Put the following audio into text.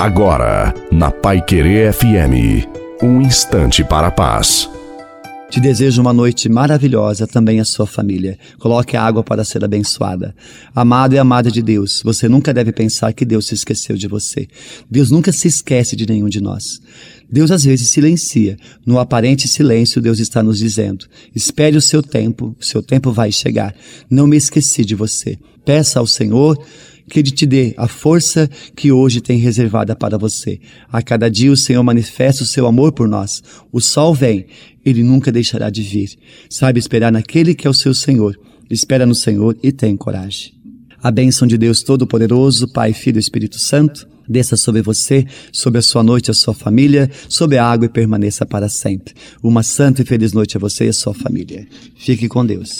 Agora, na Pai Querer FM, um instante para a paz. Te desejo uma noite maravilhosa também a sua família. Coloque a água para ser abençoada. Amado e amada de Deus, você nunca deve pensar que Deus se esqueceu de você. Deus nunca se esquece de nenhum de nós. Deus às vezes silencia. No aparente silêncio, Deus está nos dizendo: espere o seu tempo, o seu tempo vai chegar. Não me esqueci de você. Peça ao Senhor que Ele te dê a força que hoje tem reservada para você. A cada dia o Senhor manifesta o seu amor por nós. O sol vem, Ele nunca deixará de vir. Sabe esperar naquele que é o seu Senhor. Espera no Senhor e tem coragem. A bênção de Deus Todo-Poderoso, Pai, Filho e Espírito Santo, desça sobre você, sobre a sua noite, a sua família, sobre a água e permaneça para sempre. Uma santa e feliz noite a você e a sua família. Fique com Deus.